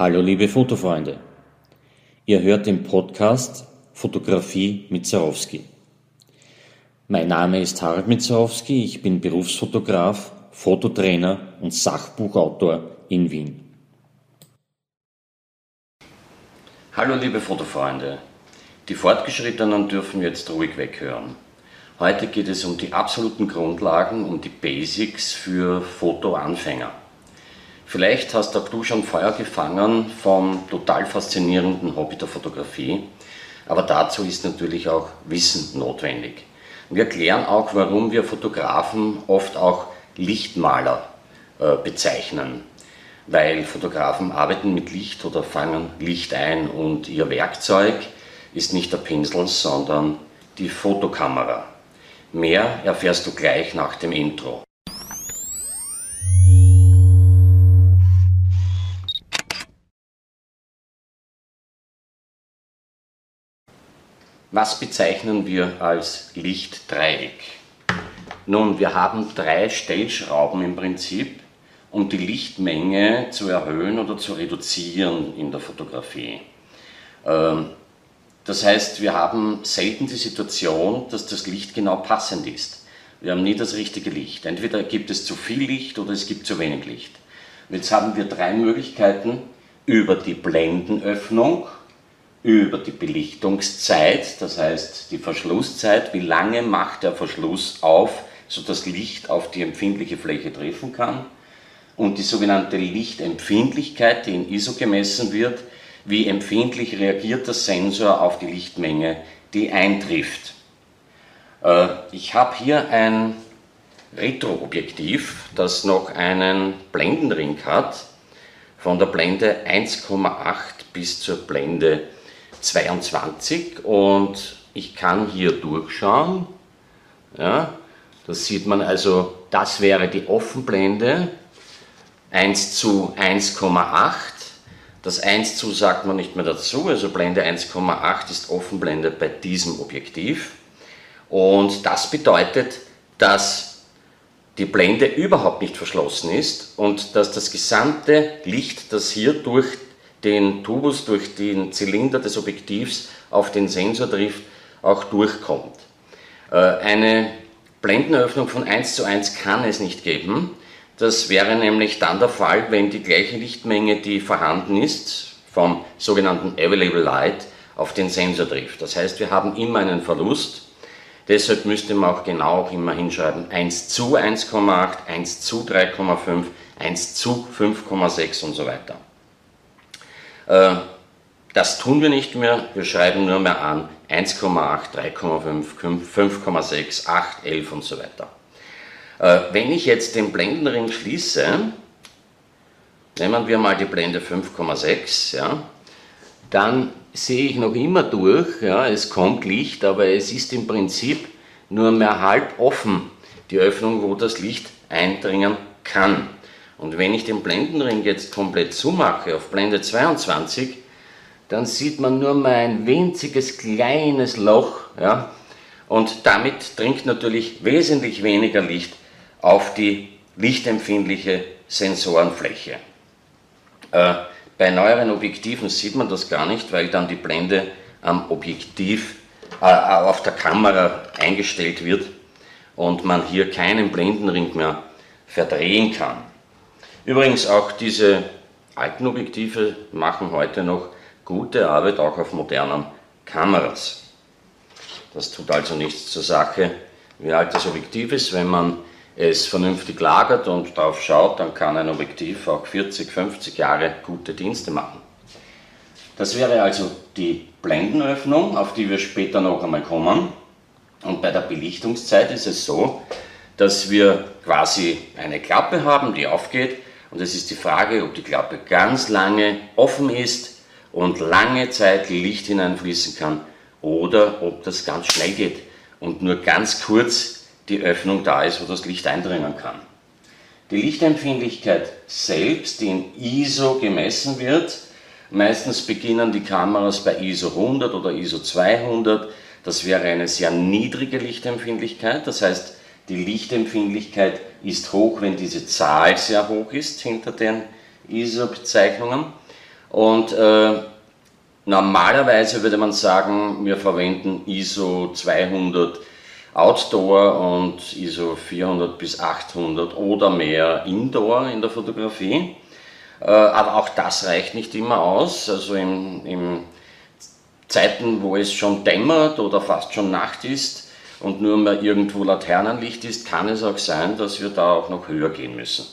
Hallo liebe Fotofreunde. Ihr hört den Podcast Fotografie mit Zarowski. Mein Name ist Harald Mitzarowski, ich bin Berufsfotograf, Fototrainer und Sachbuchautor in Wien. Hallo liebe Fotofreunde. Die Fortgeschrittenen dürfen jetzt ruhig weghören. Heute geht es um die absoluten Grundlagen, um die Basics für Fotoanfänger. Vielleicht hast auch du schon Feuer gefangen vom total faszinierenden Hobby der Fotografie, aber dazu ist natürlich auch Wissen notwendig. Wir erklären auch, warum wir Fotografen oft auch Lichtmaler äh, bezeichnen, weil Fotografen arbeiten mit Licht oder fangen Licht ein und ihr Werkzeug ist nicht der Pinsel, sondern die Fotokamera. Mehr erfährst du gleich nach dem Intro. Was bezeichnen wir als Lichtdreieck? Nun, wir haben drei Stellschrauben im Prinzip, um die Lichtmenge zu erhöhen oder zu reduzieren in der Fotografie. Ähm, das heißt, wir haben selten die Situation, dass das Licht genau passend ist. Wir haben nie das richtige Licht. Entweder gibt es zu viel Licht oder es gibt zu wenig Licht. jetzt haben wir drei Möglichkeiten über die Blendenöffnung, über die Belichtungszeit, das heißt die Verschlusszeit, wie lange macht der Verschluss auf, sodass Licht auf die empfindliche Fläche treffen kann, und die sogenannte Lichtempfindlichkeit, die in ISO gemessen wird, wie empfindlich reagiert der Sensor auf die Lichtmenge, die eintrifft. Äh, ich habe hier ein Retroobjektiv, das noch einen Blendenring hat, von der Blende 1,8 bis zur Blende 22 und ich kann hier durchschauen. Ja, das sieht man also, das wäre die Offenblende 1 zu 1,8. Das 1 zu sagt man nicht mehr dazu, also Blende 1,8 ist Offenblende bei diesem Objektiv. Und das bedeutet, dass die Blende überhaupt nicht verschlossen ist und dass das gesamte Licht, das hier durch den Tubus durch den Zylinder des Objektivs auf den Sensor trifft, auch durchkommt. Äh, eine Blendenöffnung von 1 zu 1 kann es nicht geben. Das wäre nämlich dann der Fall, wenn die gleiche Lichtmenge, die vorhanden ist, vom sogenannten Available Light auf den Sensor trifft. Das heißt, wir haben immer einen Verlust. Deshalb müsste man auch genau immer hinschreiben 1 zu 1,8, 1 zu 3,5, 1 zu 5,6 und so weiter. Äh, das tun wir nicht mehr, wir schreiben nur mehr an 1,8, 3,5, 5,6, 8, 11 und so weiter. Äh, wenn ich jetzt den Blendenring schließe, nehmen wir mal die Blende 5,6, ja, dann sehe ich noch immer durch, ja, es kommt Licht, aber es ist im Prinzip nur mehr halb offen, die Öffnung, wo das Licht eindringen kann. Und wenn ich den Blendenring jetzt komplett zumache auf Blende 22, dann sieht man nur mal ein winziges kleines Loch. Ja? Und damit dringt natürlich wesentlich weniger Licht auf die lichtempfindliche Sensorenfläche. Äh, bei neueren Objektiven sieht man das gar nicht, weil dann die Blende am Objektiv äh, auf der Kamera eingestellt wird und man hier keinen Blendenring mehr verdrehen kann. Übrigens auch diese alten Objektive machen heute noch gute Arbeit auch auf modernen Kameras. Das tut also nichts zur Sache, wie alt das Objektiv ist. Wenn man es vernünftig lagert und darauf schaut, dann kann ein Objektiv auch 40, 50 Jahre gute Dienste machen. Das wäre also die Blendenöffnung, auf die wir später noch einmal kommen. Und bei der Belichtungszeit ist es so, dass wir quasi eine Klappe haben, die aufgeht und es ist die Frage, ob die Klappe ganz lange offen ist und lange Zeit Licht hineinfließen kann oder ob das ganz schnell geht und nur ganz kurz die Öffnung da ist, wo das Licht eindringen kann. Die Lichtempfindlichkeit selbst, die in ISO gemessen wird, meistens beginnen die Kameras bei ISO 100 oder ISO 200, das wäre eine sehr niedrige Lichtempfindlichkeit, das heißt, die Lichtempfindlichkeit ist hoch, wenn diese Zahl sehr hoch ist hinter den ISO-Bezeichnungen. Und äh, normalerweise würde man sagen, wir verwenden ISO 200 Outdoor und ISO 400 bis 800 oder mehr Indoor in der Fotografie. Äh, aber auch das reicht nicht immer aus. Also in, in Zeiten, wo es schon dämmert oder fast schon Nacht ist und nur mehr irgendwo Laternenlicht ist, kann es auch sein, dass wir da auch noch höher gehen müssen.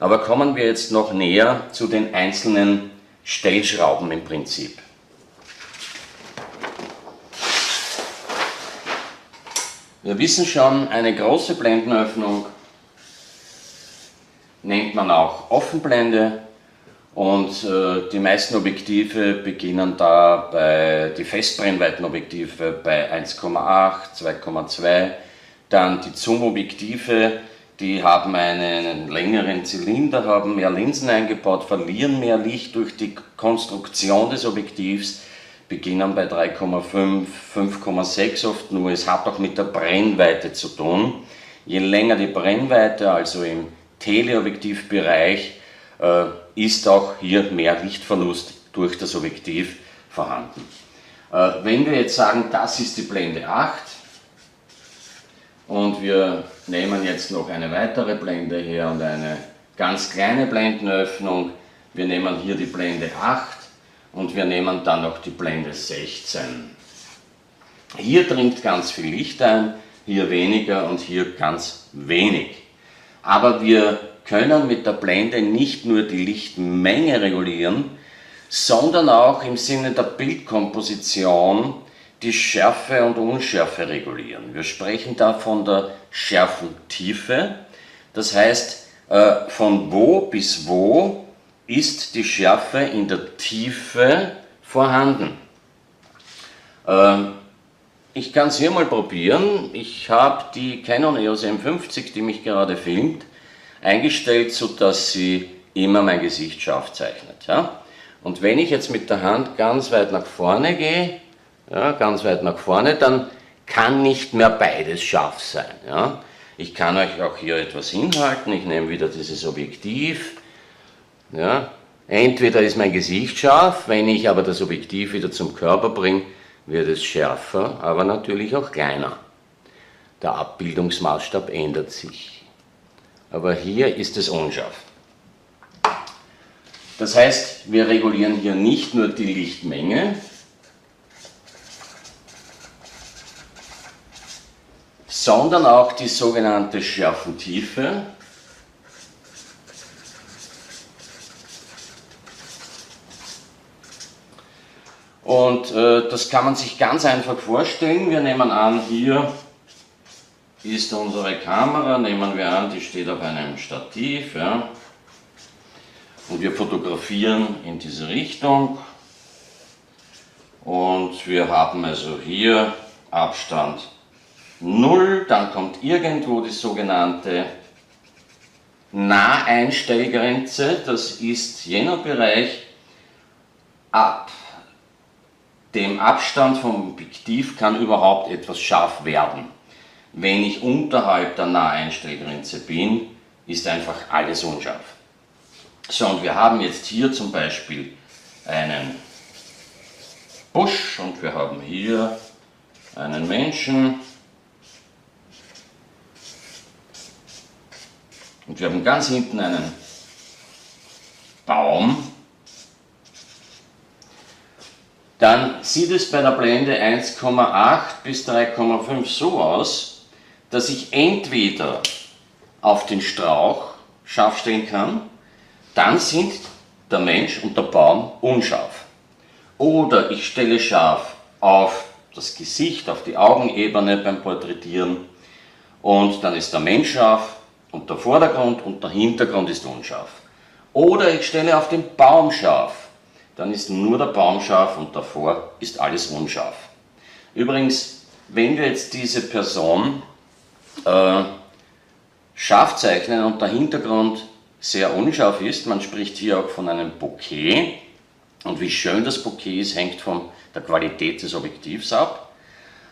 Aber kommen wir jetzt noch näher zu den einzelnen Stellschrauben im Prinzip. Wir wissen schon, eine große Blendenöffnung nennt man auch Offenblende und äh, die meisten Objektive beginnen da bei, die Festbrennweitenobjektive bei 1,8, 2,2, dann die Zoom-Objektive, die haben einen längeren Zylinder, haben mehr Linsen eingebaut, verlieren mehr Licht durch die Konstruktion des Objektivs, beginnen bei 3,5, 5,6 oft nur. Es hat auch mit der Brennweite zu tun. Je länger die Brennweite, also im Teleobjektivbereich, äh, ist auch hier mehr Lichtverlust durch das Objektiv vorhanden. Äh, wenn wir jetzt sagen, das ist die Blende 8 und wir nehmen jetzt noch eine weitere Blende her und eine ganz kleine Blendenöffnung, wir nehmen hier die Blende 8 und wir nehmen dann noch die Blende 16. Hier dringt ganz viel Licht ein, hier weniger und hier ganz wenig. Aber wir können mit der Blende nicht nur die Lichtmenge regulieren, sondern auch im Sinne der Bildkomposition die Schärfe und Unschärfe regulieren. Wir sprechen da von der Schärfentiefe, das heißt, äh, von wo bis wo ist die Schärfe in der Tiefe vorhanden. Ähm, ich kann es hier mal probieren. Ich habe die Canon EOS M50, die mich gerade filmt, eingestellt, sodass sie immer mein Gesicht scharf zeichnet. Ja? Und wenn ich jetzt mit der Hand ganz weit nach vorne gehe, ja, ganz weit nach vorne, dann kann nicht mehr beides scharf sein. Ja? Ich kann euch auch hier etwas hinhalten, ich nehme wieder dieses Objektiv. Ja? Entweder ist mein Gesicht scharf, wenn ich aber das Objektiv wieder zum Körper bringe, wird es schärfer, aber natürlich auch kleiner. Der Abbildungsmaßstab ändert sich aber hier ist es unscharf. Das heißt, wir regulieren hier nicht nur die Lichtmenge, sondern auch die sogenannte Schärfentiefe. Und äh, das kann man sich ganz einfach vorstellen. Wir nehmen an, hier ist unsere Kamera, nehmen wir an, die steht auf einem Stativ. Ja, und wir fotografieren in diese Richtung. Und wir haben also hier Abstand 0, dann kommt irgendwo die sogenannte Naheinstellgrenze, das ist jener Bereich ab dem Abstand vom Objektiv kann überhaupt etwas scharf werden. Wenn ich unterhalb der Naheinstellgrenze bin, ist einfach alles unscharf. So, und wir haben jetzt hier zum Beispiel einen Busch und wir haben hier einen Menschen. Und wir haben ganz hinten einen Baum. Dann sieht es bei der Blende 1,8 bis 3,5 so aus, dass ich entweder auf den Strauch scharf stellen kann, dann sind der Mensch und der Baum unscharf. Oder ich stelle scharf auf das Gesicht, auf die Augenebene beim Porträtieren und dann ist der Mensch scharf und der Vordergrund und der Hintergrund ist unscharf. Oder ich stelle auf den Baum scharf, dann ist nur der Baum scharf und davor ist alles unscharf. Übrigens, wenn wir jetzt diese Person äh, scharf zeichnen und der Hintergrund sehr unscharf ist. Man spricht hier auch von einem Bouquet. Und wie schön das Bouquet ist, hängt von der Qualität des Objektivs ab.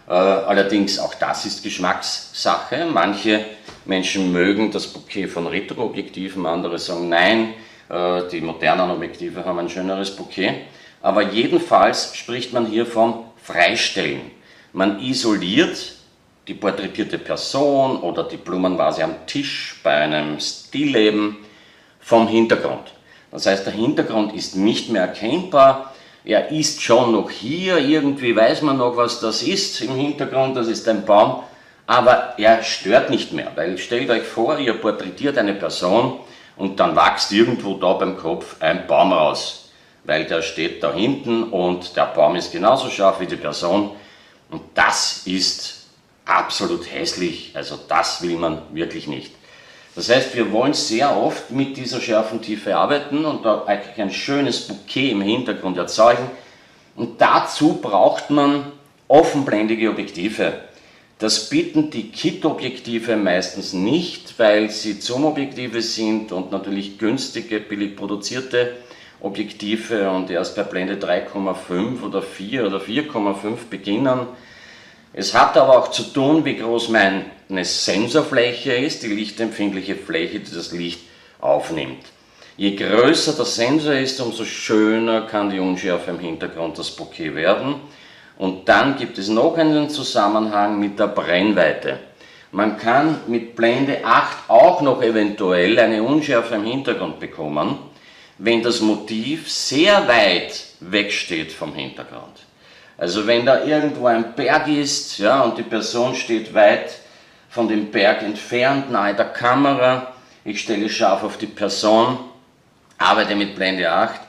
Äh, allerdings auch das ist Geschmackssache. Manche Menschen mögen das Bouquet von Retroobjektiven, andere sagen nein, Äh, die modernen Objektive haben ein schöneres Bouquet. Aber jedenfalls spricht man hier vom Freistellen. Man isoliert die porträtierte Person oder die Blumenvase am Tisch bei einem Stillleben vom Hintergrund. Das heißt, der Hintergrund ist nicht mehr erkennbar. Er ist schon noch hier, irgendwie weiß man noch, was das ist im Hintergrund, das ist ein Baum, aber er stört nicht mehr, weil stellt euch vor, ihr porträtiert eine Person und dann wächst irgendwo da beim Kopf ein Baum raus, weil der steht da hinten und der Baum ist genauso scharf wie die Person und das ist absolut hässlich, also das will man wirklich nicht. Das heißt, wir wollen sehr oft mit dieser schärfen Tiefe arbeiten und da eigentlich ein schönes Bouquet im Hintergrund erzeugen. Und dazu braucht man offenblendige Objektive. Das bieten die Kit-Objektive meistens nicht, weil sie Zoom-Objektive sind und natürlich günstige, billig produzierte Objektive und erst bei Blende 3,5 oder 4 oder 4,5 beginnen. Es hat aber auch zu tun, wie groß meine Sensorfläche ist, die lichtempfindliche Fläche, die das Licht aufnimmt. Je größer der Sensor ist, umso schöner kann die Unschärfe im Hintergrund das Bouquet werden. Und dann gibt es noch einen Zusammenhang mit der Brennweite. Man kann mit Blende 8 auch noch eventuell eine Unschärfe im Hintergrund bekommen, wenn das Motiv sehr weit wegsteht vom Hintergrund. Also wenn da irgendwo ein Berg ist ja, und die Person steht weit von dem Berg entfernt, nahe der Kamera, ich stelle scharf auf die Person, arbeite mit Blende 8,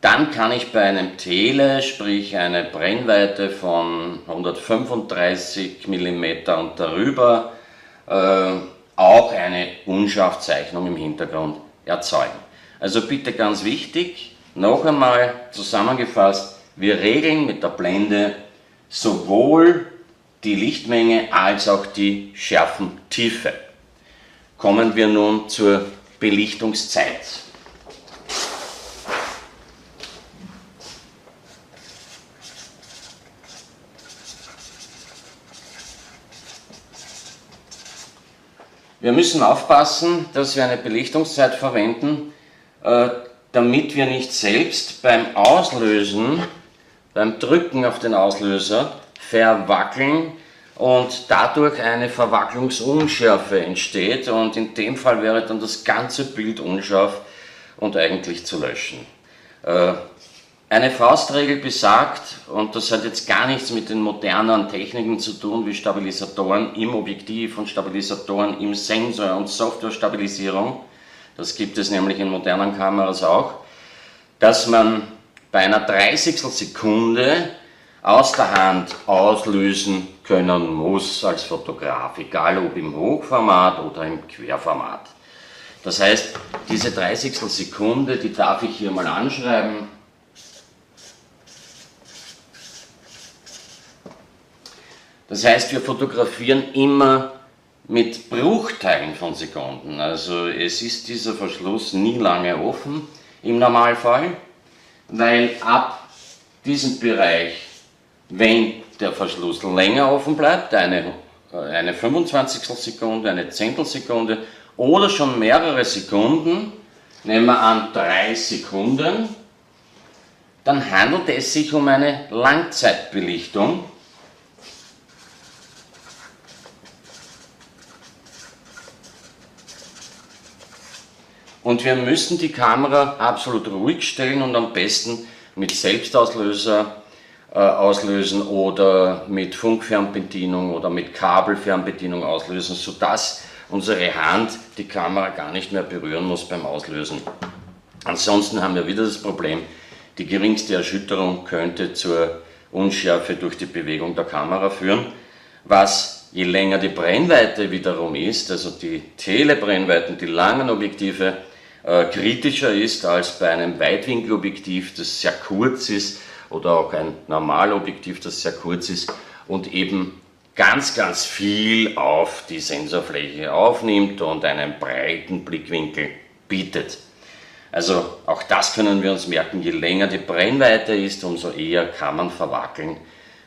dann kann ich bei einem Tele, sprich eine Brennweite von 135 mm und darüber, äh, auch eine Unscharfzeichnung im Hintergrund erzeugen. Also bitte ganz wichtig, noch einmal zusammengefasst, wir regeln mit der Blende sowohl die Lichtmenge als auch die Schärfentiefe. Kommen wir nun zur Belichtungszeit. Wir müssen aufpassen, dass wir eine Belichtungszeit verwenden, äh, damit wir nicht selbst beim Auslösen beim Drücken auf den Auslöser verwackeln und dadurch eine Verwacklungsunschärfe entsteht und in dem Fall wäre dann das ganze Bild unscharf und eigentlich zu löschen. Äh, eine Faustregel besagt, und das hat jetzt gar nichts mit den modernen Techniken zu tun, wie Stabilisatoren im Objektiv und Stabilisatoren im Sensor und Software-Stabilisierung, das gibt es nämlich in modernen Kameras auch, dass man bei einer 30 Sekunde aus der Hand auslösen können muss als Fotograf, egal ob im Hochformat oder im Querformat. Das heißt, diese 30 Sekunde, die darf ich hier mal anschreiben. Das heißt, wir fotografieren immer mit Bruchteilen von Sekunden. Also es ist dieser Verschluss nie lange offen im Normalfall weil ab diesem Bereich, wenn der Verschluss länger offen bleibt, eine, eine 25 Sekunde, eine Zehntelsekunde oder schon mehrere Sekunden, nehmen wir an drei Sekunden, dann handelt es sich um eine Langzeitbelichtung. Und wir müssen die Kamera absolut ruhig stellen und am besten mit Selbstauslöser äh, auslösen oder mit Funkfernbedienung oder mit Kabelfernbedienung auslösen, sodass unsere Hand die Kamera gar nicht mehr berühren muss beim Auslösen. Ansonsten haben wir wieder das Problem, die geringste Erschütterung könnte zur Unschärfe durch die Bewegung der Kamera führen, was je länger die Brennweite wiederum ist, also die Telebrennweiten, die langen Objektive, äh, kritischer ist als bei einem Weitwinkelobjektiv, das sehr kurz ist, oder auch ein Normalobjektiv, das sehr kurz ist und eben ganz, ganz viel auf die Sensorfläche aufnimmt und einen breiten Blickwinkel bietet. Also auch das können wir uns merken, je länger die Brennweite ist, umso eher kann man verwackeln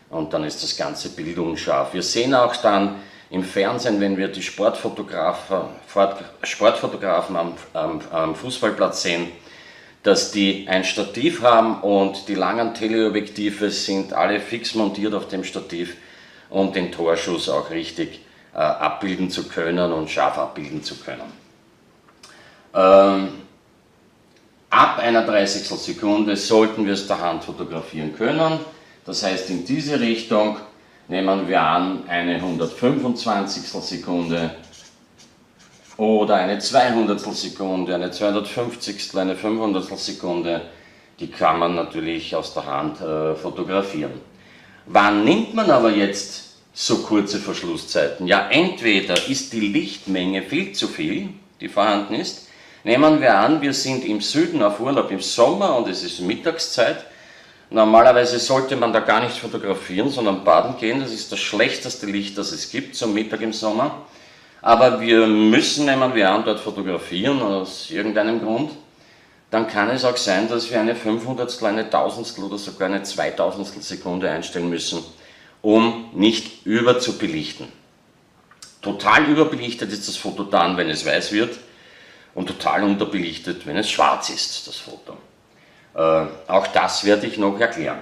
und dann ist das ganze Bild unscharf. Wir sehen auch dann, im Fernsehen, wenn wir die Sportfotografen, Sportfotografen am, am, am Fußballplatz sehen, dass die ein Stativ haben und die langen Teleobjektive sind alle fix montiert auf dem Stativ, um den Torschuss auch richtig äh, abbilden zu können und scharf abbilden zu können. Ähm, ab einer 30 Sekunde sollten wir es der Hand fotografieren können. Das heißt, in diese Richtung nehmen wir an eine 125 Sekunde oder eine 200 Sekunde, eine 250, eine 500 Sekunde, die kann man natürlich aus der Hand äh, fotografieren. Wann nimmt man aber jetzt so kurze Verschlusszeiten? Ja, entweder ist die Lichtmenge viel zu viel, die vorhanden ist. Nehmen wir an, wir sind im Süden auf Urlaub im Sommer und es ist Mittagszeit. Normalerweise sollte man da gar nicht fotografieren, sondern baden gehen. Das ist das schlechteste Licht, das es gibt zum Mittag im Sommer. Aber wir müssen, nehmen wir an, dort fotografieren aus irgendeinem Grund. Dann kann es auch sein, dass wir eine 500, eine Tausendstel oder sogar eine 2000 Sekunde einstellen müssen, um nicht überzubelichten. Total überbelichtet ist das Foto dann, wenn es weiß wird und total unterbelichtet, wenn es schwarz ist, das Foto. Äh, auch das werde ich noch erklären.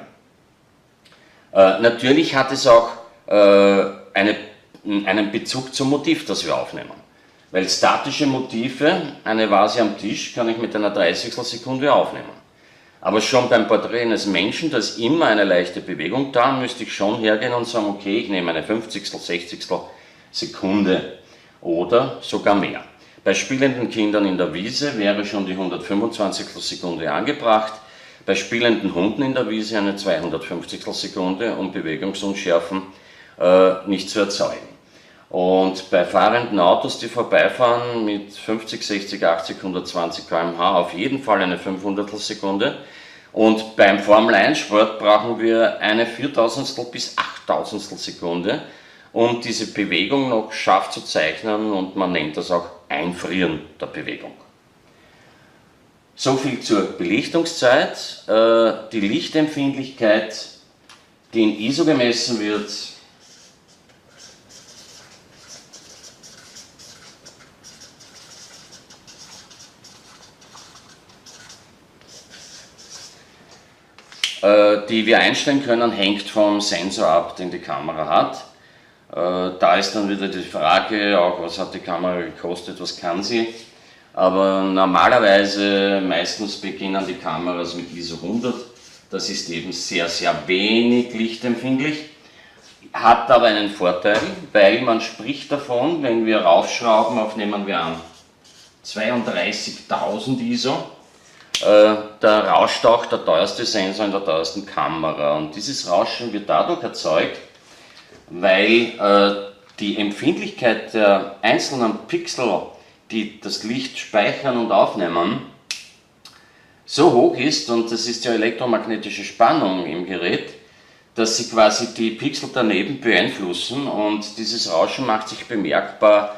Äh, natürlich hat es auch äh, eine, einen Bezug zum Motiv, das wir aufnehmen. Weil statische Motive, eine Vase am Tisch, kann ich mit einer 30 Sekunde aufnehmen. Aber schon beim Porträt eines Menschen, da ist immer eine leichte Bewegung da, müsste ich schon hergehen und sagen, okay, ich nehme eine 50, 60 Sekunde oder sogar mehr. Bei spielenden Kindern in der Wiese wäre schon die 125 Sekunde angebracht, bei spielenden Hunden in der Wiese eine 250 Sekunde, um Bewegungsunschärfen äh, nicht zu erzeugen. Und bei fahrenden Autos, die vorbeifahren mit 50, 60, 80, 120 km/h auf jeden Fall eine 500 Sekunde. Und beim Formel 1 Sport brauchen wir eine 4000 bis 8000 Sekunde, um diese Bewegung noch scharf zu zeichnen und man nennt das auch Einfrieren der Bewegung. So viel zur Belichtungszeit. Äh, die Lichtempfindlichkeit, die in ISO gemessen wird, äh, die wir einstellen können, hängt vom Sensor ab, den die Kamera hat. Äh, da ist dann wieder die Frage, auch was hat die Kamera gekostet, was kann sie. Aber normalerweise, meistens beginnen die Kameras mit ISO 100. Das ist eben sehr, sehr wenig lichtempfindlich. Hat aber einen Vorteil, weil man spricht davon, wenn wir raufschrauben auf, nehmen wir an, 32.000 ISO, äh, da rauscht auch der teuerste Sensor in der teuersten Kamera. Und dieses Rauschen wird dadurch erzeugt, weil äh, die Empfindlichkeit der einzelnen Pixel, die das Licht speichern und aufnehmen, so hoch ist, und das ist ja elektromagnetische Spannung im Gerät, dass sie quasi die Pixel daneben beeinflussen und dieses Rauschen macht sich bemerkbar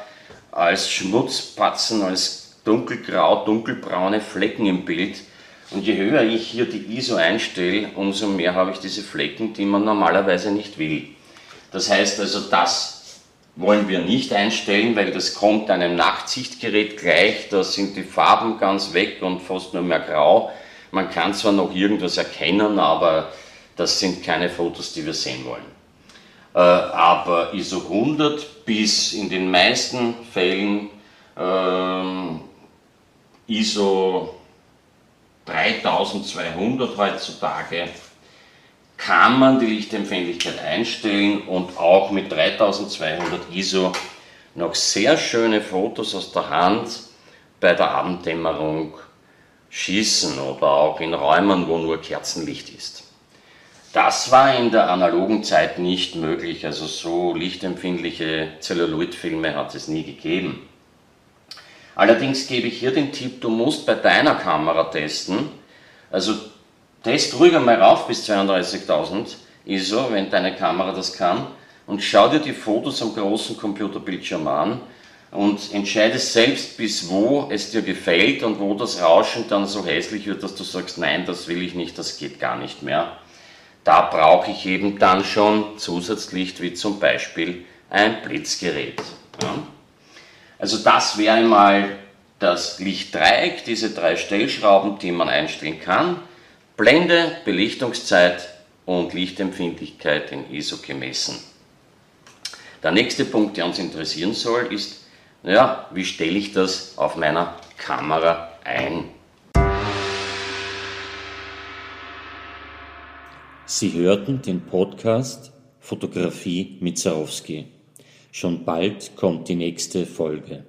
als Schmutzpatzen, als dunkelgrau, dunkelbraune Flecken im Bild. Und je höher ich hier die ISO einstelle, umso mehr habe ich diese Flecken, die man normalerweise nicht will. Das heißt also, das wollen wir nicht einstellen, weil das kommt einem Nachtsichtgerät gleich, da sind die Farben ganz weg und fast nur mehr grau. Man kann zwar noch irgendwas erkennen, aber das sind keine Fotos, die wir sehen wollen. Äh, aber ISO 100 bis in den meisten Fällen ähm, ISO 3200 heutzutage kann man die Lichtempfindlichkeit einstellen und auch mit 3200 ISO noch sehr schöne Fotos aus der Hand bei der Abenddämmerung schießen oder auch in Räumen, wo nur Kerzenlicht ist. Das war in der analogen Zeit nicht möglich, also so lichtempfindliche Celluloidfilme hat es nie gegeben. Allerdings gebe ich hier den Tipp, du musst bei deiner Kamera testen, also Test ruhig einmal rauf bis 32.000 ISO, wenn deine Kamera das kann, und schau dir die Fotos am großen Computerbildschirm an und entscheide selbst, bis wo es dir gefällt und wo das Rauschen dann so hässlich wird, dass du sagst, nein, das will ich nicht, das geht gar nicht mehr. Da brauche ich eben dann schon Zusatzlicht, wie zum Beispiel ein Blitzgerät. Ja. Also das wäre mal das Lichtdreieck, diese drei Stellschrauben, die man einstellen kann. Blende, Belichtungszeit und Lichtempfindlichkeit in ISO gemessen. Der nächste Punkt, der uns interessieren soll, ist, naja, wie stelle ich das auf meiner Kamera ein? Sie hörten den Podcast Fotografie mit Zarowski. Schon bald kommt die nächste Folge.